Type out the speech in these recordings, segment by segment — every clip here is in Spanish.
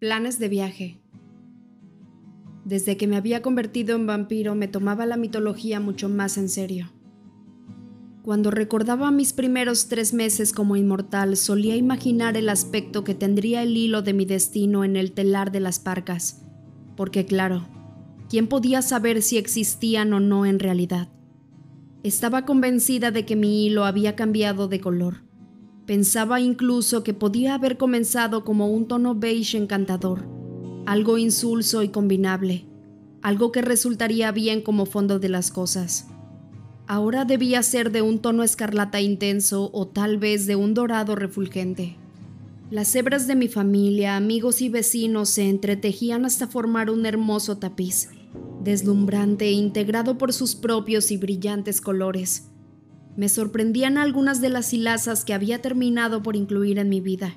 Planes de viaje. Desde que me había convertido en vampiro me tomaba la mitología mucho más en serio. Cuando recordaba mis primeros tres meses como inmortal, solía imaginar el aspecto que tendría el hilo de mi destino en el telar de las parcas, porque claro, ¿quién podía saber si existían o no en realidad? Estaba convencida de que mi hilo había cambiado de color Pensaba incluso que podía haber comenzado como un tono beige encantador, algo insulso y combinable, algo que resultaría bien como fondo de las cosas. Ahora debía ser de un tono escarlata intenso o tal vez de un dorado refulgente. Las hebras de mi familia, amigos y vecinos se entretejían hasta formar un hermoso tapiz, deslumbrante e integrado por sus propios y brillantes colores me sorprendían algunas de las hilazas que había terminado por incluir en mi vida.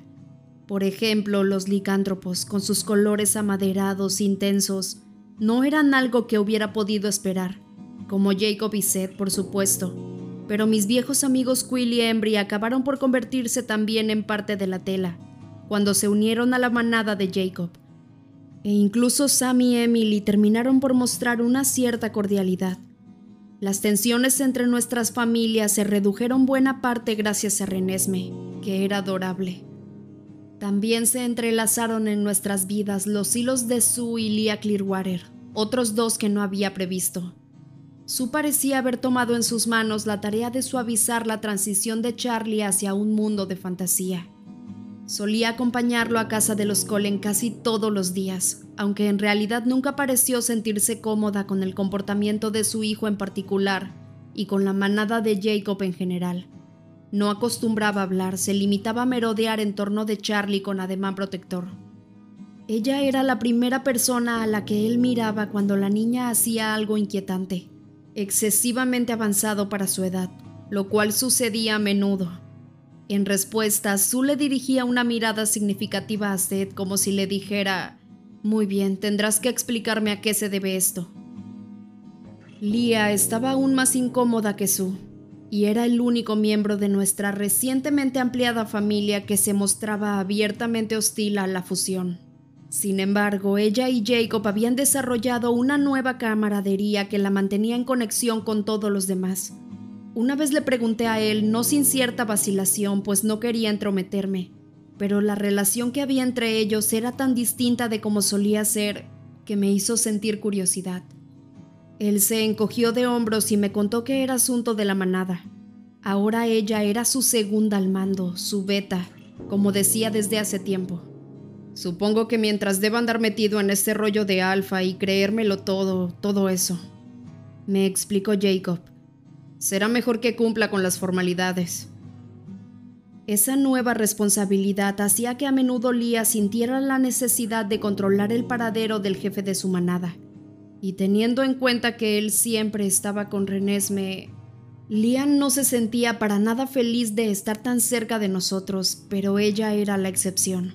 Por ejemplo, los licántropos, con sus colores amaderados intensos, no eran algo que hubiera podido esperar, como Jacob y Seth, por supuesto, pero mis viejos amigos Quill y Embry acabaron por convertirse también en parte de la tela, cuando se unieron a la manada de Jacob. E incluso Sam y Emily terminaron por mostrar una cierta cordialidad las tensiones entre nuestras familias se redujeron buena parte gracias a Renesme, que era adorable. También se entrelazaron en nuestras vidas los hilos de Sue y Lia Clearwater, otros dos que no había previsto. Sue parecía haber tomado en sus manos la tarea de suavizar la transición de Charlie hacia un mundo de fantasía. Solía acompañarlo a casa de los Colen casi todos los días, aunque en realidad nunca pareció sentirse cómoda con el comportamiento de su hijo en particular y con la manada de Jacob en general. No acostumbraba hablar, se limitaba a merodear en torno de Charlie con ademán protector. Ella era la primera persona a la que él miraba cuando la niña hacía algo inquietante, excesivamente avanzado para su edad, lo cual sucedía a menudo en respuesta, Sue le dirigía una mirada significativa a Seth como si le dijera, Muy bien, tendrás que explicarme a qué se debe esto. Lia estaba aún más incómoda que Sue, y era el único miembro de nuestra recientemente ampliada familia que se mostraba abiertamente hostil a la fusión. Sin embargo, ella y Jacob habían desarrollado una nueva camaradería que la mantenía en conexión con todos los demás una vez le pregunté a él, no sin cierta vacilación, pues no quería entrometerme, pero la relación que había entre ellos era tan distinta de como solía ser que me hizo sentir curiosidad. Él se encogió de hombros y me contó que era asunto de la manada. Ahora ella era su segunda al mando, su beta, como decía desde hace tiempo. Supongo que mientras deba andar metido en ese rollo de alfa y creérmelo todo, todo eso. Me explicó Jacob será mejor que cumpla con las formalidades. Esa nueva responsabilidad hacía que a menudo Lía sintiera la necesidad de controlar el paradero del jefe de su manada. Y teniendo en cuenta que él siempre estaba con Renesme, Lian no se sentía para nada feliz de estar tan cerca de nosotros, pero ella era la excepción.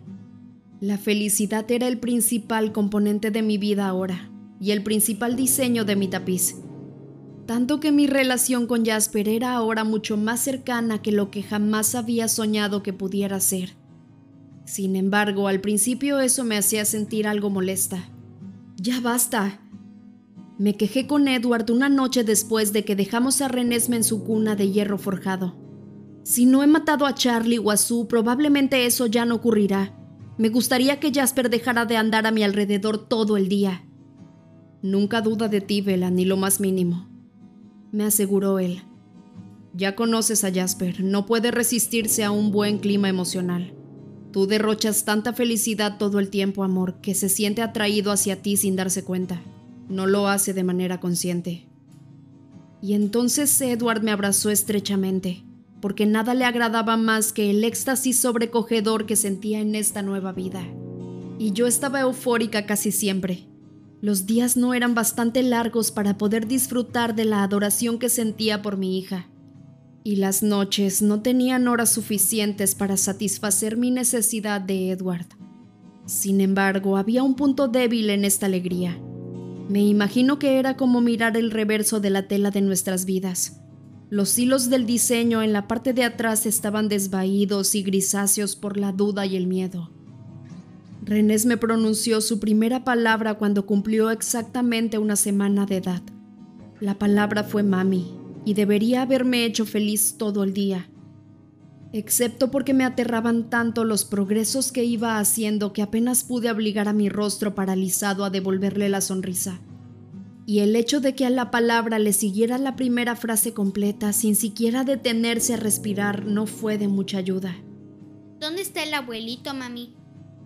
La felicidad era el principal componente de mi vida ahora, y el principal diseño de mi tapiz tanto que mi relación con Jasper era ahora mucho más cercana que lo que jamás había soñado que pudiera ser. Sin embargo, al principio eso me hacía sentir algo molesta. Ya basta. Me quejé con Edward una noche después de que dejamos a Renesme en su cuna de hierro forjado. Si no he matado a Charlie o a Sue, probablemente eso ya no ocurrirá. Me gustaría que Jasper dejara de andar a mi alrededor todo el día. Nunca duda de ti, Vela, ni lo más mínimo me aseguró él. Ya conoces a Jasper, no puede resistirse a un buen clima emocional. Tú derrochas tanta felicidad todo el tiempo, amor, que se siente atraído hacia ti sin darse cuenta. No lo hace de manera consciente. Y entonces Edward me abrazó estrechamente, porque nada le agradaba más que el éxtasis sobrecogedor que sentía en esta nueva vida. Y yo estaba eufórica casi siempre, los días no eran bastante largos para poder disfrutar de la adoración que sentía por mi hija, y las noches no tenían horas suficientes para satisfacer mi necesidad de Edward. Sin embargo, había un punto débil en esta alegría. Me imagino que era como mirar el reverso de la tela de nuestras vidas. Los hilos del diseño en la parte de atrás estaban desvaídos y grisáceos por la duda y el miedo. Renés me pronunció su primera palabra cuando cumplió exactamente una semana de edad. La palabra fue mami y debería haberme hecho feliz todo el día, excepto porque me aterraban tanto los progresos que iba haciendo que apenas pude obligar a mi rostro paralizado a devolverle la sonrisa. Y el hecho de que a la palabra le siguiera la primera frase completa sin siquiera detenerse a respirar no fue de mucha ayuda. ¿Dónde está el abuelito, mami?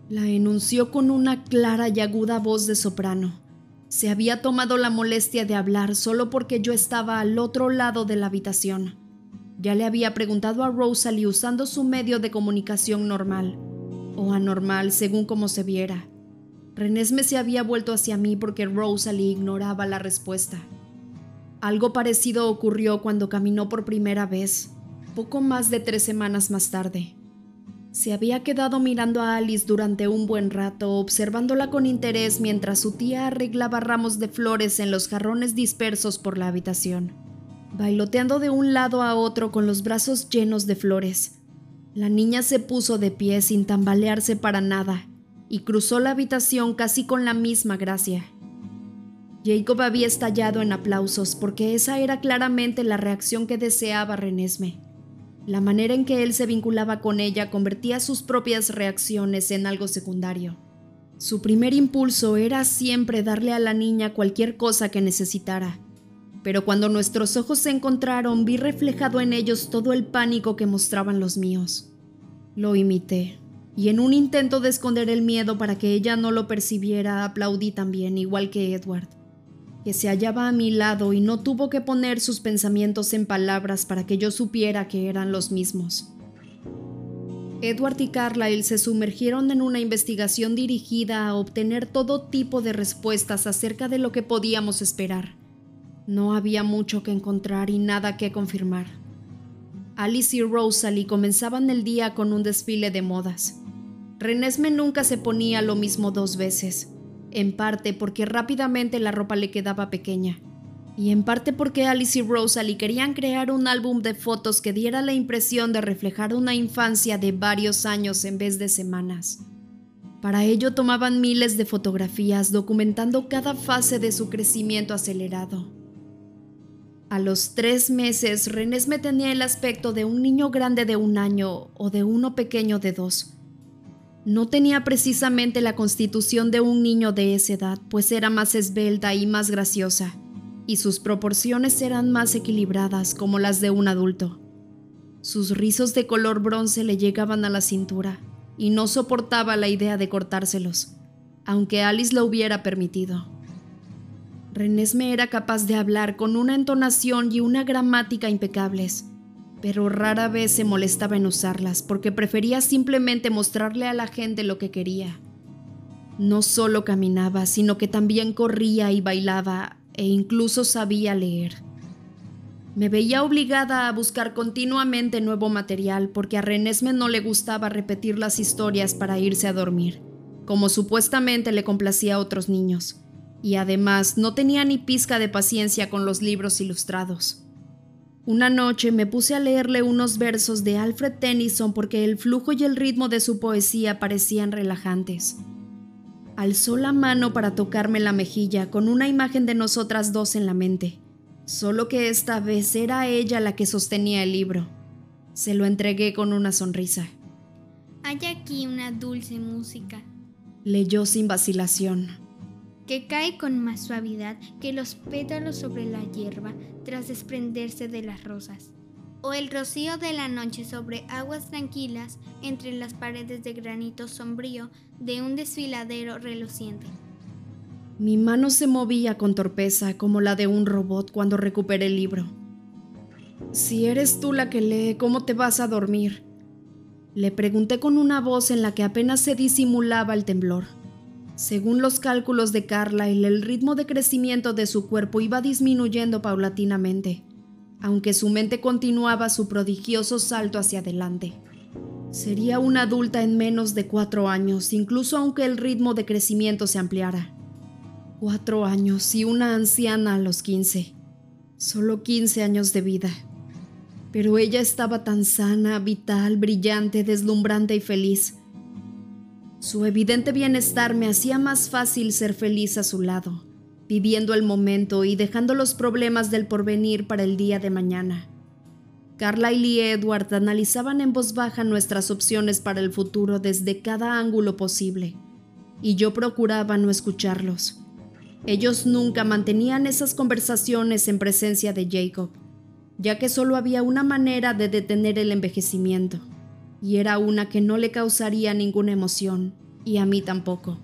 La enunció con una clara y aguda voz de soprano. Se había tomado la molestia de hablar solo porque yo estaba al otro lado de la habitación. Ya le había preguntado a Rosalie usando su medio de comunicación normal, o anormal según como se viera. Renesme se había vuelto hacia mí porque Rosalie ignoraba la respuesta. Algo parecido ocurrió cuando caminó por primera vez, poco más de tres semanas más tarde. Se había quedado mirando a Alice durante un buen rato, observándola con interés mientras su tía arreglaba ramos de flores en los jarrones dispersos por la habitación, bailoteando de un lado a otro con los brazos llenos de flores. La niña se puso de pie sin tambalearse para nada y cruzó la habitación casi con la misma gracia. Jacob había estallado en aplausos porque esa era claramente la reacción que deseaba Renesme. La manera en que él se vinculaba con ella convertía sus propias reacciones en algo secundario. Su primer impulso era siempre darle a la niña cualquier cosa que necesitara, pero cuando nuestros ojos se encontraron vi reflejado en ellos todo el pánico que mostraban los míos. Lo imité, y en un intento de esconder el miedo para que ella no lo percibiera, aplaudí también, igual que Edward que se hallaba a mi lado y no tuvo que poner sus pensamientos en palabras para que yo supiera que eran los mismos. Edward y Carlyle se sumergieron en una investigación dirigida a obtener todo tipo de respuestas acerca de lo que podíamos esperar. No había mucho que encontrar y nada que confirmar. Alice y Rosalie comenzaban el día con un desfile de modas. Renesme nunca se ponía lo mismo dos veces en parte porque rápidamente la ropa le quedaba pequeña, y en parte porque Alice y Rosalie querían crear un álbum de fotos que diera la impresión de reflejar una infancia de varios años en vez de semanas. Para ello tomaban miles de fotografías documentando cada fase de su crecimiento acelerado. A los tres meses, Renés me tenía el aspecto de un niño grande de un año o de uno pequeño de dos no tenía precisamente la constitución de un niño de esa edad, pues era más esbelta y más graciosa, y sus proporciones eran más equilibradas como las de un adulto. Sus rizos de color bronce le llegaban a la cintura, y no soportaba la idea de cortárselos, aunque Alice lo hubiera permitido. Renesme era capaz de hablar con una entonación y una gramática impecables, pero rara vez se molestaba en usarlas porque prefería simplemente mostrarle a la gente lo que quería. No solo caminaba, sino que también corría y bailaba e incluso sabía leer. Me veía obligada a buscar continuamente nuevo material porque a Renesme no le gustaba repetir las historias para irse a dormir, como supuestamente le complacía a otros niños, y además no tenía ni pizca de paciencia con los libros ilustrados. Una noche me puse a leerle unos versos de Alfred Tennyson porque el flujo y el ritmo de su poesía parecían relajantes. Alzó la mano para tocarme la mejilla con una imagen de nosotras dos en la mente, solo que esta vez era ella la que sostenía el libro. Se lo entregué con una sonrisa. Hay aquí una dulce música. Leyó sin vacilación que cae con más suavidad que los pétalos sobre la hierba tras desprenderse de las rosas, o el rocío de la noche sobre aguas tranquilas entre las paredes de granito sombrío de un desfiladero reluciente. Mi mano se movía con torpeza como la de un robot cuando recuperé el libro. Si eres tú la que lee, ¿cómo te vas a dormir? Le pregunté con una voz en la que apenas se disimulaba el temblor. Según los cálculos de Carlyle, el ritmo de crecimiento de su cuerpo iba disminuyendo paulatinamente, aunque su mente continuaba su prodigioso salto hacia adelante. Sería una adulta en menos de cuatro años, incluso aunque el ritmo de crecimiento se ampliara. Cuatro años y una anciana a los quince. Solo quince años de vida. Pero ella estaba tan sana, vital, brillante, deslumbrante y feliz Su evidente bienestar me hacía más fácil ser feliz a su lado, viviendo el momento y dejando los problemas del porvenir para el día de mañana. Carlyle y Edward analizaban en voz baja nuestras opciones para el futuro desde cada ángulo posible, y yo procuraba no escucharlos. Ellos nunca mantenían esas conversaciones en presencia de Jacob, ya que solo había una manera de detener el envejecimiento, y era una que no le causaría ninguna emoción, y a mí tampoco.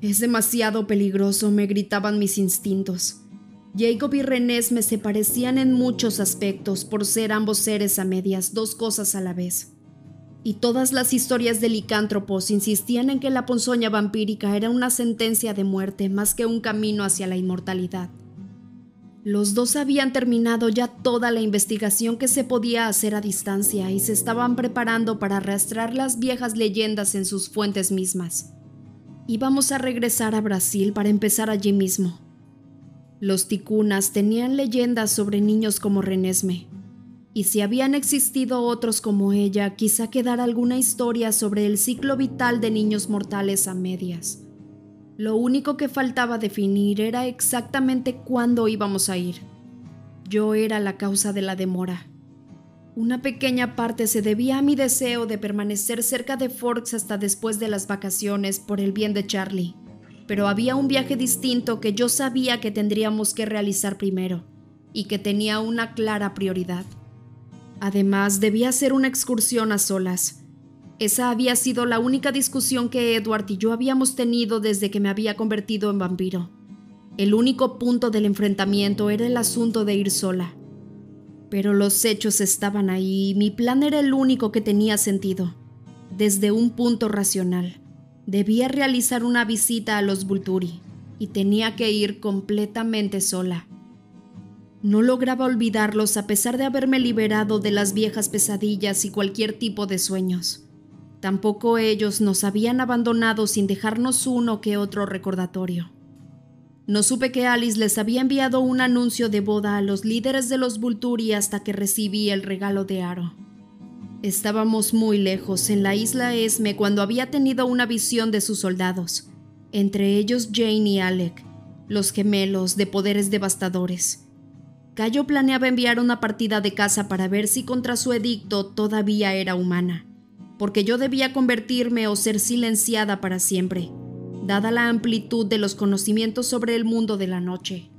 Es demasiado peligroso, me gritaban mis instintos. Jacob y René me se parecían en muchos aspectos por ser ambos seres a medias, dos cosas a la vez. Y todas las historias de licántropos insistían en que la ponzoña vampírica era una sentencia de muerte más que un camino hacia la inmortalidad. Los dos habían terminado ya toda la investigación que se podía hacer a distancia y se estaban preparando para arrastrar las viejas leyendas en sus fuentes mismas. Íbamos a regresar a Brasil para empezar allí mismo. Los ticunas tenían leyendas sobre niños como Renesme, y si habían existido otros como ella, quizá quedara alguna historia sobre el ciclo vital de niños mortales a medias. Lo único que faltaba definir era exactamente cuándo íbamos a ir. Yo era la causa de la demora. Una pequeña parte se debía a mi deseo de permanecer cerca de Forks hasta después de las vacaciones por el bien de Charlie, pero había un viaje distinto que yo sabía que tendríamos que realizar primero y que tenía una clara prioridad. Además, debía ser una excursión a solas, esa había sido la única discusión que Edward y yo habíamos tenido desde que me había convertido en vampiro. El único punto del enfrentamiento era el asunto de ir sola. Pero los hechos estaban ahí y mi plan era el único que tenía sentido. Desde un punto racional, debía realizar una visita a los Vulturi y tenía que ir completamente sola. No lograba olvidarlos a pesar de haberme liberado de las viejas pesadillas y cualquier tipo de sueños. Tampoco ellos nos habían abandonado sin dejarnos uno que otro recordatorio. No supe que Alice les había enviado un anuncio de boda a los líderes de los Vulturi hasta que recibí el regalo de Aro. Estábamos muy lejos, en la isla Esme, cuando había tenido una visión de sus soldados, entre ellos Jane y Alec, los gemelos de poderes devastadores. Cayo planeaba enviar una partida de caza para ver si contra su edicto todavía era humana porque yo debía convertirme o ser silenciada para siempre, dada la amplitud de los conocimientos sobre el mundo de la noche.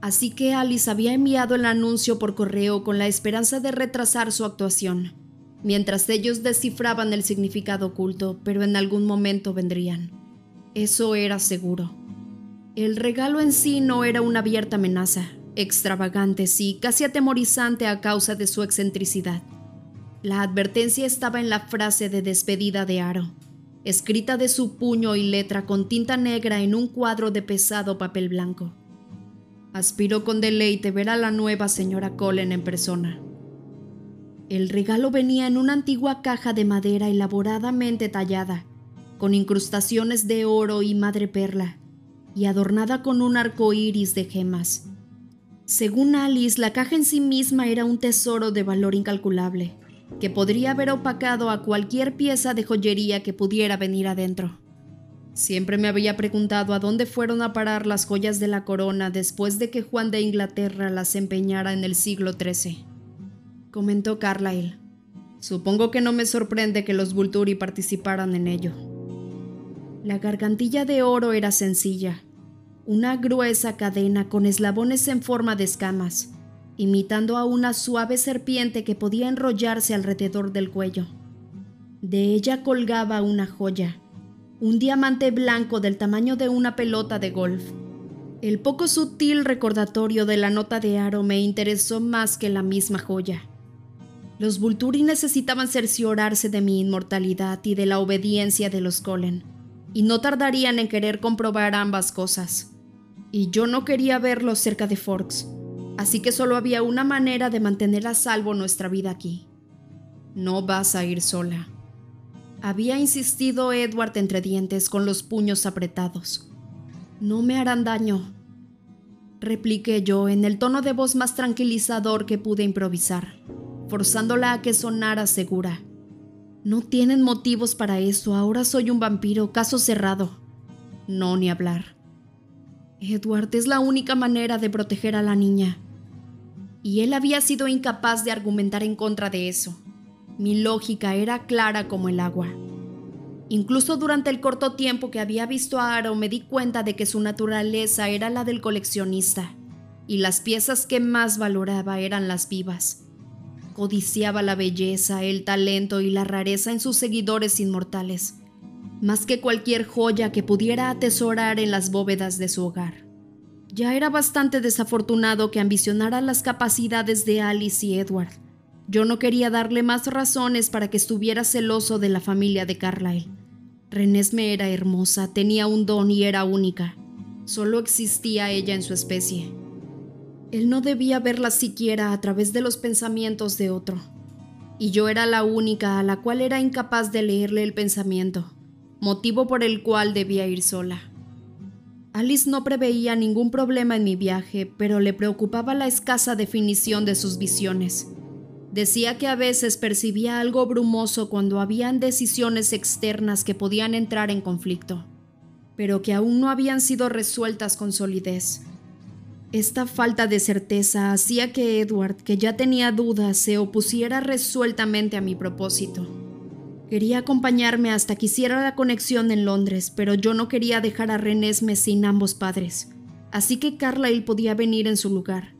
Así que Alice había enviado el anuncio por correo con la esperanza de retrasar su actuación, mientras ellos descifraban el significado oculto, pero en algún momento vendrían. Eso era seguro. El regalo en sí no era una abierta amenaza, extravagante, sí, casi atemorizante a causa de su excentricidad. La advertencia estaba en la frase de despedida de Aro, escrita de su puño y letra con tinta negra en un cuadro de pesado papel blanco. Aspiró con deleite ver a la nueva señora Collen en persona. El regalo venía en una antigua caja de madera elaboradamente tallada, con incrustaciones de oro y madreperla, y adornada con un arco iris de gemas. Según Alice, la caja en sí misma era un tesoro de valor incalculable que podría haber opacado a cualquier pieza de joyería que pudiera venir adentro. Siempre me había preguntado a dónde fueron a parar las joyas de la corona después de que Juan de Inglaterra las empeñara en el siglo XIII. Comentó Carlyle. Supongo que no me sorprende que los Vulturi participaran en ello. La gargantilla de oro era sencilla, una gruesa cadena con eslabones en forma de escamas, imitando a una suave serpiente que podía enrollarse alrededor del cuello. De ella colgaba una joya, un diamante blanco del tamaño de una pelota de golf. El poco sutil recordatorio de la nota de aro me interesó más que la misma joya. Los Vulturi necesitaban cerciorarse de mi inmortalidad y de la obediencia de los Colen, y no tardarían en querer comprobar ambas cosas. Y yo no quería verlos cerca de Forks así que solo había una manera de mantener a salvo nuestra vida aquí. No vas a ir sola. Había insistido Edward entre dientes con los puños apretados. No me harán daño, repliqué yo en el tono de voz más tranquilizador que pude improvisar, forzándola a que sonara segura. No tienen motivos para eso, ahora soy un vampiro, caso cerrado. No, ni hablar. Edward es la única manera de proteger a la niña. Y él había sido incapaz de argumentar en contra de eso. Mi lógica era clara como el agua. Incluso durante el corto tiempo que había visto a Aro me di cuenta de que su naturaleza era la del coleccionista, y las piezas que más valoraba eran las vivas. Codiciaba la belleza, el talento y la rareza en sus seguidores inmortales, más que cualquier joya que pudiera atesorar en las bóvedas de su hogar. Ya era bastante desafortunado que ambicionara las capacidades de Alice y Edward. Yo no quería darle más razones para que estuviera celoso de la familia de Carlyle. Renesme era hermosa, tenía un don y era única. Solo existía ella en su especie. Él no debía verla siquiera a través de los pensamientos de otro. Y yo era la única a la cual era incapaz de leerle el pensamiento, motivo por el cual debía ir sola. Alice no preveía ningún problema en mi viaje, pero le preocupaba la escasa definición de sus visiones. Decía que a veces percibía algo brumoso cuando habían decisiones externas que podían entrar en conflicto, pero que aún no habían sido resueltas con solidez. Esta falta de certeza hacía que Edward, que ya tenía dudas, se opusiera resueltamente a mi propósito. Quería acompañarme hasta que hiciera la conexión en Londres, pero yo no quería dejar a Renesme sin ambos padres, así que Carlyle podía venir en su lugar.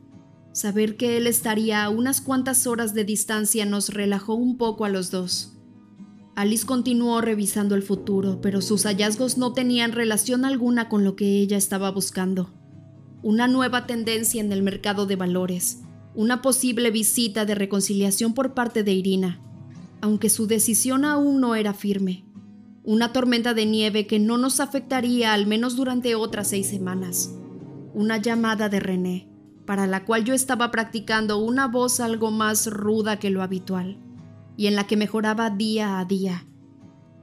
Saber que él estaría a unas cuantas horas de distancia nos relajó un poco a los dos. Alice continuó revisando el futuro, pero sus hallazgos no tenían relación alguna con lo que ella estaba buscando una nueva tendencia en el mercado de valores, una posible visita de reconciliación por parte de Irina, aunque su decisión aún no era firme, una tormenta de nieve que no nos afectaría al menos durante otras seis semanas, una llamada de René, para la cual yo estaba practicando una voz algo más ruda que lo habitual, y en la que mejoraba día a día,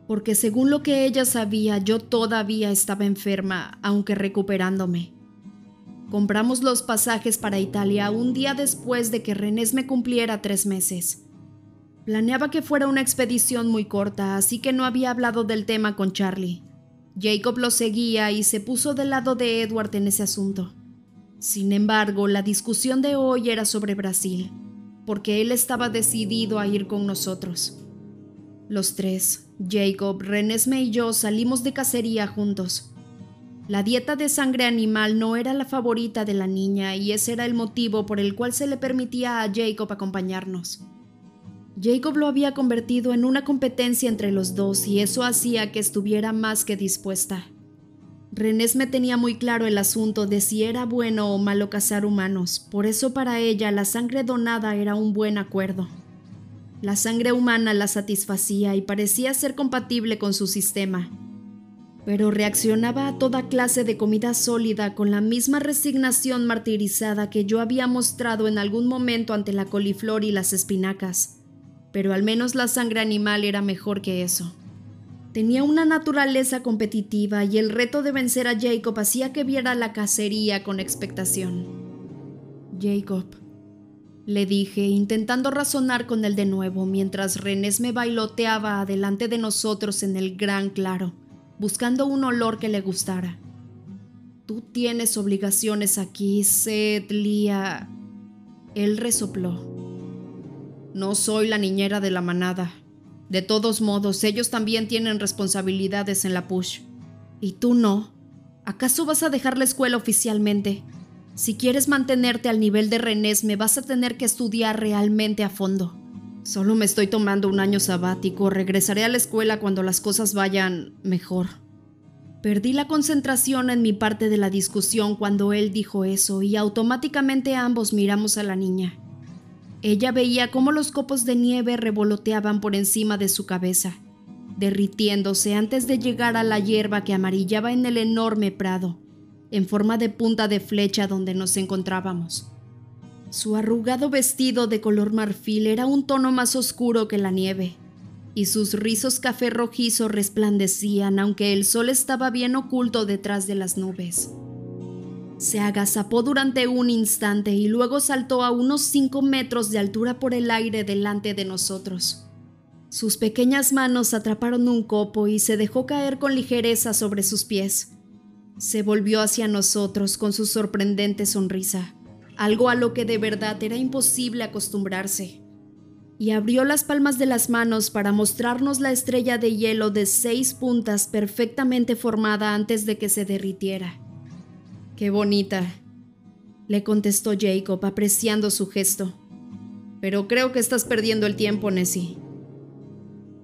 porque según lo que ella sabía yo todavía estaba enferma, aunque recuperándome. Compramos los pasajes para Italia un día después de que Renés me cumpliera tres meses. Planeaba que fuera una expedición muy corta, así que no había hablado del tema con Charlie. Jacob lo seguía y se puso del lado de Edward en ese asunto. Sin embargo, la discusión de hoy era sobre Brasil, porque él estaba decidido a ir con nosotros. Los tres, Jacob, Renesme y yo, salimos de cacería juntos. La dieta de sangre animal no era la favorita de la niña y ese era el motivo por el cual se le permitía a Jacob acompañarnos. Jacob lo había convertido en una competencia entre los dos y eso hacía que estuviera más que dispuesta. Renés me tenía muy claro el asunto de si era bueno o malo cazar humanos, por eso para ella la sangre donada era un buen acuerdo. La sangre humana la satisfacía y parecía ser compatible con su sistema, pero reaccionaba a toda clase de comida sólida con la misma resignación martirizada que yo había mostrado en algún momento ante la coliflor y las espinacas. Pero al menos la sangre animal era mejor que eso. Tenía una naturaleza competitiva y el reto de vencer a Jacob hacía que viera la cacería con expectación. Jacob, le dije, intentando razonar con él de nuevo mientras Renés me bailoteaba adelante de nosotros en el gran claro buscando un olor que le gustara. Tú tienes obligaciones aquí, Seth, Lia. Él resopló. No soy la niñera de la manada. De todos modos, ellos también tienen responsabilidades en la push. ¿Y tú no? ¿Acaso vas a dejar la escuela oficialmente? Si quieres mantenerte al nivel de Renés, me vas a tener que estudiar realmente a fondo. Solo me estoy tomando un año sabático, regresaré a la escuela cuando las cosas vayan mejor. Perdí la concentración en mi parte de la discusión cuando él dijo eso y automáticamente ambos miramos a la niña. Ella veía cómo los copos de nieve revoloteaban por encima de su cabeza, derritiéndose antes de llegar a la hierba que amarillaba en el enorme prado, en forma de punta de flecha donde nos encontrábamos. Su arrugado vestido de color marfil era un tono más oscuro que la nieve, y sus rizos café rojizo resplandecían aunque el sol estaba bien oculto detrás de las nubes. Se agazapó durante un instante y luego saltó a unos cinco metros de altura por el aire delante de nosotros. Sus pequeñas manos atraparon un copo y se dejó caer con ligereza sobre sus pies. Se volvió hacia nosotros con su sorprendente sonrisa, algo a lo que de verdad era imposible acostumbrarse, y abrió las palmas de las manos para mostrarnos la estrella de hielo de seis puntas perfectamente formada antes de que se derritiera. Qué bonita, le contestó Jacob apreciando su gesto. Pero creo que estás perdiendo el tiempo, Nessie.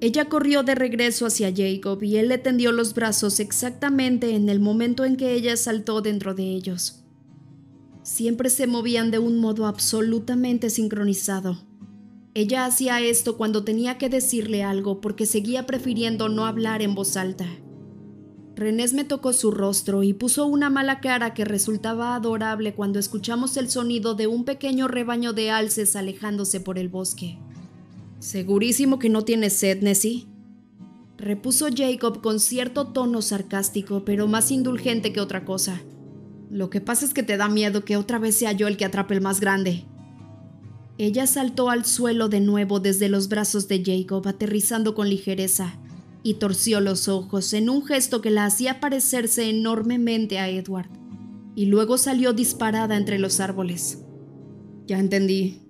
Ella corrió de regreso hacia Jacob y él le tendió los brazos exactamente en el momento en que ella saltó dentro de ellos. Siempre se movían de un modo absolutamente sincronizado. Ella hacía esto cuando tenía que decirle algo porque seguía prefiriendo no hablar en voz alta. Renés me tocó su rostro y puso una mala cara que resultaba adorable cuando escuchamos el sonido de un pequeño rebaño de alces alejándose por el bosque. Segurísimo que no tienes sed, Nessie. Repuso Jacob con cierto tono sarcástico, pero más indulgente que otra cosa. Lo que pasa es que te da miedo que otra vez sea yo el que atrape el más grande. Ella saltó al suelo de nuevo desde los brazos de Jacob, aterrizando con ligereza, y torció los ojos en un gesto que la hacía parecerse enormemente a Edward, y luego salió disparada entre los árboles. Ya entendí,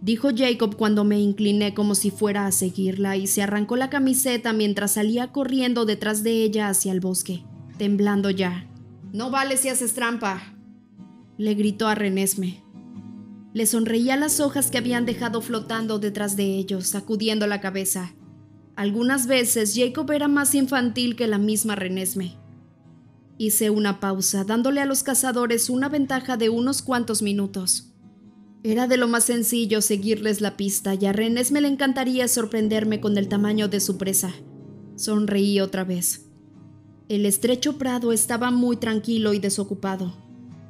dijo Jacob cuando me incliné como si fuera a seguirla y se arrancó la camiseta mientras salía corriendo detrás de ella hacia el bosque, temblando ya. No vale si haces trampa, le gritó a Renesme. Le sonreía las hojas que habían dejado flotando detrás de ellos, sacudiendo la cabeza. Algunas veces Jacob era más infantil que la misma Renesme. Hice una pausa, dándole a los cazadores una ventaja de unos cuantos minutos. Era de lo más sencillo seguirles la pista y a Renes me le encantaría sorprenderme con el tamaño de su presa. Sonreí otra vez. El estrecho prado estaba muy tranquilo y desocupado.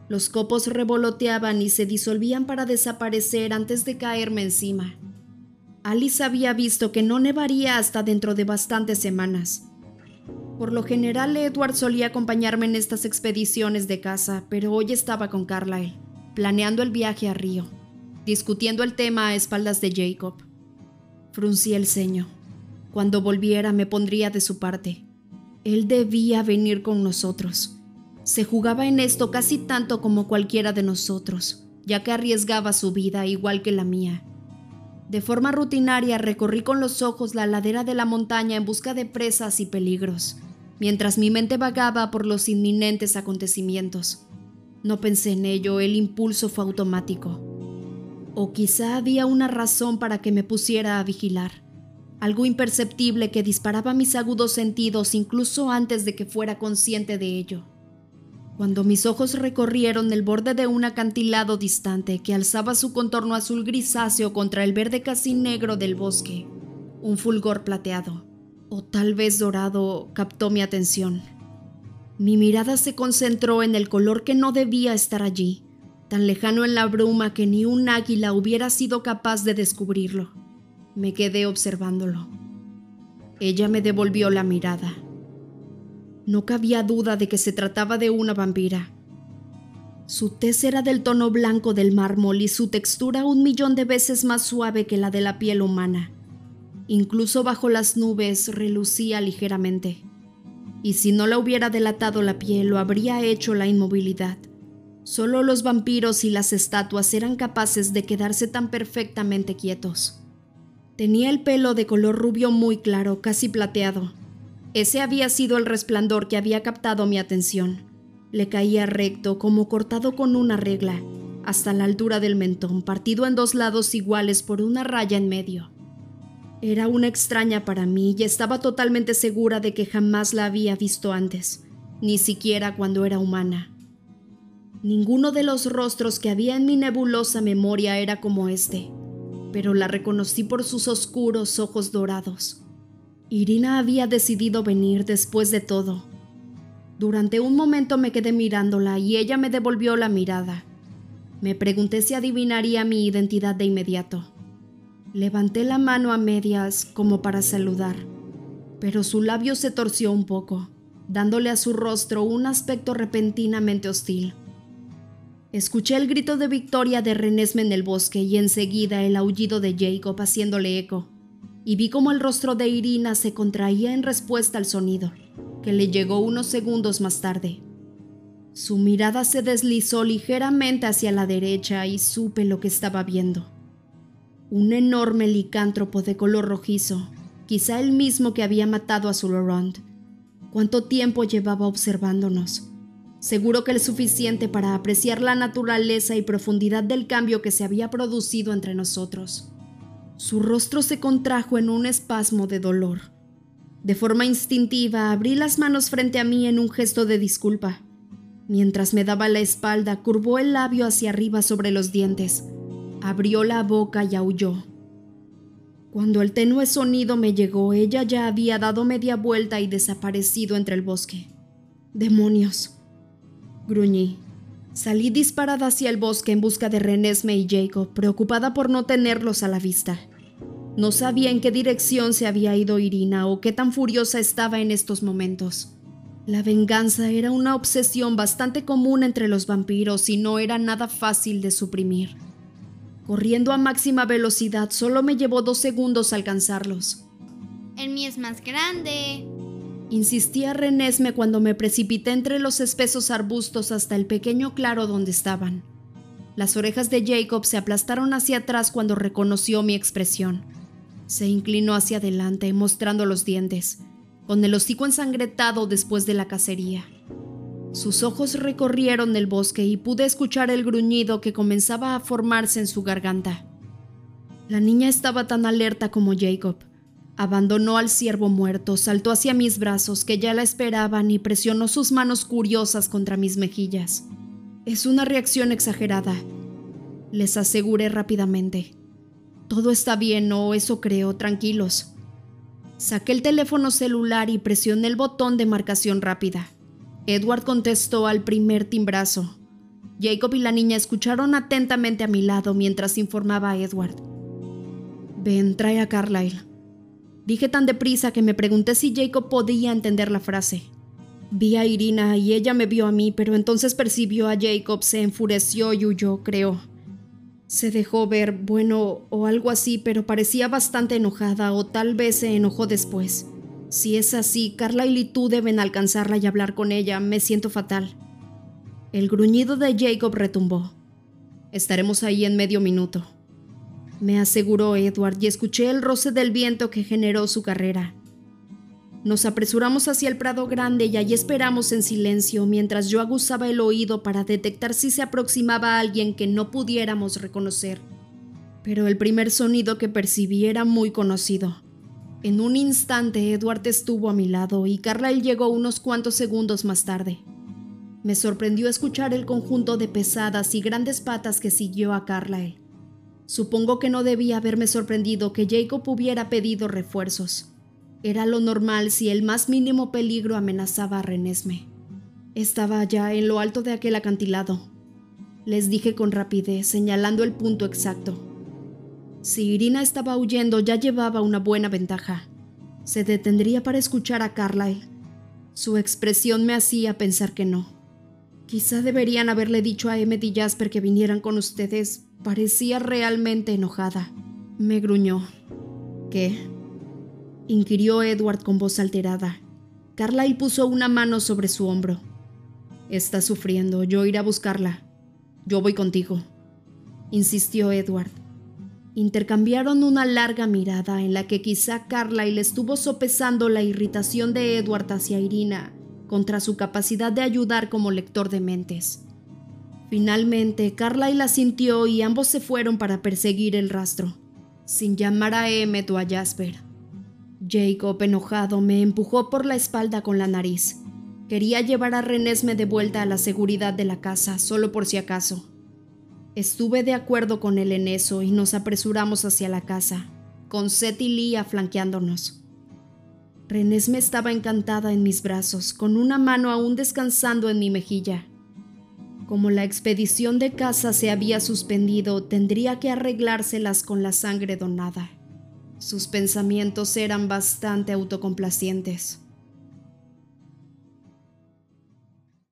Los copos revoloteaban y se disolvían para desaparecer antes de caerme encima. Alice había visto que no nevaría hasta dentro de bastantes semanas. Por lo general, Edward solía acompañarme en estas expediciones de caza, pero hoy estaba con Carlyle, planeando el viaje a Río discutiendo el tema a espaldas de Jacob. Fruncí el ceño. Cuando volviera me pondría de su parte. Él debía venir con nosotros. Se jugaba en esto casi tanto como cualquiera de nosotros, ya que arriesgaba su vida igual que la mía. De forma rutinaria recorrí con los ojos la ladera de la montaña en busca de presas y peligros, mientras mi mente vagaba por los inminentes acontecimientos. No pensé en ello, el impulso fue automático. O quizá había una razón para que me pusiera a vigilar, algo imperceptible que disparaba mis agudos sentidos incluso antes de que fuera consciente de ello. Cuando mis ojos recorrieron el borde de un acantilado distante que alzaba su contorno azul grisáceo contra el verde casi negro del bosque, un fulgor plateado, o tal vez dorado, captó mi atención. Mi mirada se concentró en el color que no debía estar allí, tan lejano en la bruma que ni un águila hubiera sido capaz de descubrirlo. Me quedé observándolo. Ella me devolvió la mirada. No cabía duda de que se trataba de una vampira. Su tez era del tono blanco del mármol y su textura un millón de veces más suave que la de la piel humana. Incluso bajo las nubes relucía ligeramente. Y si no la hubiera delatado la piel, lo habría hecho la inmovilidad. Solo los vampiros y las estatuas eran capaces de quedarse tan perfectamente quietos. Tenía el pelo de color rubio muy claro, casi plateado. Ese había sido el resplandor que había captado mi atención. Le caía recto, como cortado con una regla, hasta la altura del mentón, partido en dos lados iguales por una raya en medio. Era una extraña para mí y estaba totalmente segura de que jamás la había visto antes, ni siquiera cuando era humana. Ninguno de los rostros que había en mi nebulosa memoria era como este, pero la reconocí por sus oscuros ojos dorados. Irina había decidido venir después de todo. Durante un momento me quedé mirándola y ella me devolvió la mirada. Me pregunté si adivinaría mi identidad de inmediato. Levanté la mano a medias como para saludar, pero su labio se torció un poco, dándole a su rostro un aspecto repentinamente hostil. Escuché el grito de victoria de Renesme en el bosque y enseguida el aullido de Jacob haciéndole eco. Y vi como el rostro de Irina se contraía en respuesta al sonido, que le llegó unos segundos más tarde. Su mirada se deslizó ligeramente hacia la derecha y supe lo que estaba viendo. Un enorme licántropo de color rojizo, quizá el mismo que había matado a Sulorond. ¿Cuánto tiempo llevaba observándonos? Seguro que el suficiente para apreciar la naturaleza y profundidad del cambio que se había producido entre nosotros. Su rostro se contrajo en un espasmo de dolor. De forma instintiva abrí las manos frente a mí en un gesto de disculpa. Mientras me daba la espalda, curvó el labio hacia arriba sobre los dientes, abrió la boca y aulló. Cuando el tenue sonido me llegó, ella ya había dado media vuelta y desaparecido entre el bosque. ¡Demonios! Gruñí. Salí disparada hacia el bosque en busca de Renesme y Jacob, preocupada por no tenerlos a la vista. No sabía en qué dirección se había ido Irina o qué tan furiosa estaba en estos momentos. La venganza era una obsesión bastante común entre los vampiros y no era nada fácil de suprimir. Corriendo a máxima velocidad solo me llevó dos segundos alcanzarlos. El mío es más grande, Insistía Renesme cuando me precipité entre los espesos arbustos hasta el pequeño claro donde estaban. Las orejas de Jacob se aplastaron hacia atrás cuando reconoció mi expresión. Se inclinó hacia adelante, mostrando los dientes, con el hocico ensangretado después de la cacería. Sus ojos recorrieron el bosque y pude escuchar el gruñido que comenzaba a formarse en su garganta. La niña estaba tan alerta como Jacob Abandonó al ciervo muerto, saltó hacia mis brazos que ya la esperaban y presionó sus manos curiosas contra mis mejillas. Es una reacción exagerada, les aseguré rápidamente. Todo está bien, o eso creo, tranquilos. Saqué el teléfono celular y presioné el botón de marcación rápida. Edward contestó al primer timbrazo. Jacob y la niña escucharon atentamente a mi lado mientras informaba a Edward. Ven, trae a Carlyle. Dije tan deprisa que me pregunté si Jacob podía entender la frase. Vi a Irina y ella me vio a mí, pero entonces percibió a Jacob, se enfureció y huyó, creo. Se dejó ver, bueno, o algo así, pero parecía bastante enojada, o tal vez se enojó después. Si es así, Carla y tú deben alcanzarla y hablar con ella, me siento fatal. El gruñido de Jacob retumbó. Estaremos ahí en medio minuto me aseguró Edward y escuché el roce del viento que generó su carrera. Nos apresuramos hacia el prado grande y allí esperamos en silencio mientras yo aguzaba el oído para detectar si se aproximaba alguien que no pudiéramos reconocer. Pero el primer sonido que percibí era muy conocido. En un instante Edward estuvo a mi lado y Carlyle llegó unos cuantos segundos más tarde. Me sorprendió escuchar el conjunto de pesadas y grandes patas que siguió a Carlyle. Supongo que no debía haberme sorprendido que Jacob hubiera pedido refuerzos. Era lo normal si el más mínimo peligro amenazaba a Renesme. Estaba ya en lo alto de aquel acantilado. Les dije con rapidez, señalando el punto exacto. Si Irina estaba huyendo, ya llevaba una buena ventaja. Se detendría para escuchar a Carlyle. Su expresión me hacía pensar que no. Quizá deberían haberle dicho a Emmet y Jasper que vinieran con ustedes, Parecía realmente enojada. Me gruñó. ¿Qué? inquirió Edward con voz alterada. Carlyle puso una mano sobre su hombro. Está sufriendo, yo iré a buscarla. Yo voy contigo, insistió Edward. Intercambiaron una larga mirada en la que quizá Carlyle estuvo sopesando la irritación de Edward hacia Irina contra su capacidad de ayudar como lector de mentes. Finalmente, la sintió y ambos se fueron para perseguir el rastro, sin llamar a Emmet o a Jasper. Jacob, enojado, me empujó por la espalda con la nariz. Quería llevar a Renesme de vuelta a la seguridad de la casa, solo por si acaso. Estuve de acuerdo con él en eso y nos apresuramos hacia la casa, con Seth y Lia flanqueándonos. Renesme estaba encantada en mis brazos, con una mano aún descansando en mi mejilla. Como la expedición de caza se había suspendido, tendría que arreglárselas con la sangre donada. Sus pensamientos eran bastante autocomplacientes.